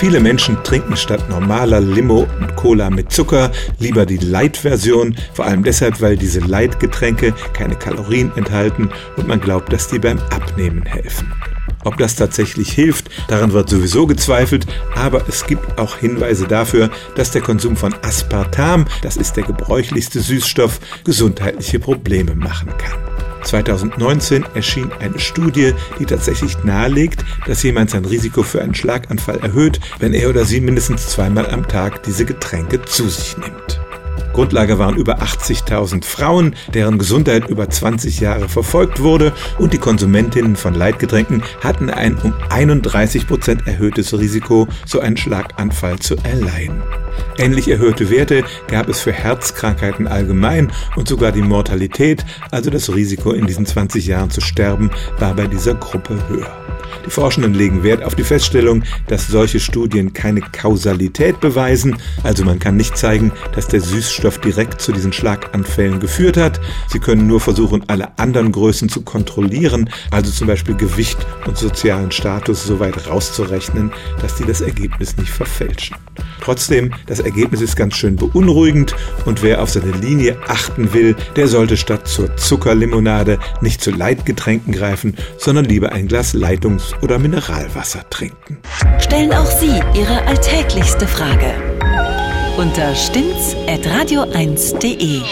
Viele Menschen trinken statt normaler Limo und Cola mit Zucker lieber die Light-Version, vor allem deshalb, weil diese Light-Getränke keine Kalorien enthalten und man glaubt, dass die beim Abnehmen helfen. Ob das tatsächlich hilft, daran wird sowieso gezweifelt, aber es gibt auch Hinweise dafür, dass der Konsum von Aspartam, das ist der gebräuchlichste Süßstoff, gesundheitliche Probleme machen kann. 2019 erschien eine Studie, die tatsächlich nahelegt, dass jemand sein Risiko für einen Schlaganfall erhöht, wenn er oder sie mindestens zweimal am Tag diese Getränke zu sich nimmt. Grundlage waren über 80.000 Frauen, deren Gesundheit über 20 Jahre verfolgt wurde und die Konsumentinnen von Leitgetränken hatten ein um 31 Prozent erhöhtes Risiko, so einen Schlaganfall zu erleiden. Ähnlich erhöhte Werte gab es für Herzkrankheiten allgemein und sogar die Mortalität, also das Risiko in diesen 20 Jahren zu sterben, war bei dieser Gruppe höher. Die Forschenden legen Wert auf die Feststellung, dass solche Studien keine Kausalität beweisen, also man kann nicht zeigen, dass der Süßstoff direkt zu diesen Schlaganfällen geführt hat. Sie können nur versuchen, alle anderen Größen zu kontrollieren, also zum Beispiel Gewicht und sozialen Status so weit rauszurechnen, dass die das Ergebnis nicht verfälschen. Trotzdem, das Ergebnis ist ganz schön beunruhigend und wer auf seine Linie achten will, der sollte statt zur Zuckerlimonade nicht zu Leitgetränken greifen, sondern lieber ein Glas Leitungs- oder Mineralwasser trinken. Stellen auch Sie Ihre alltäglichste Frage unter stimmtz.radio1.de.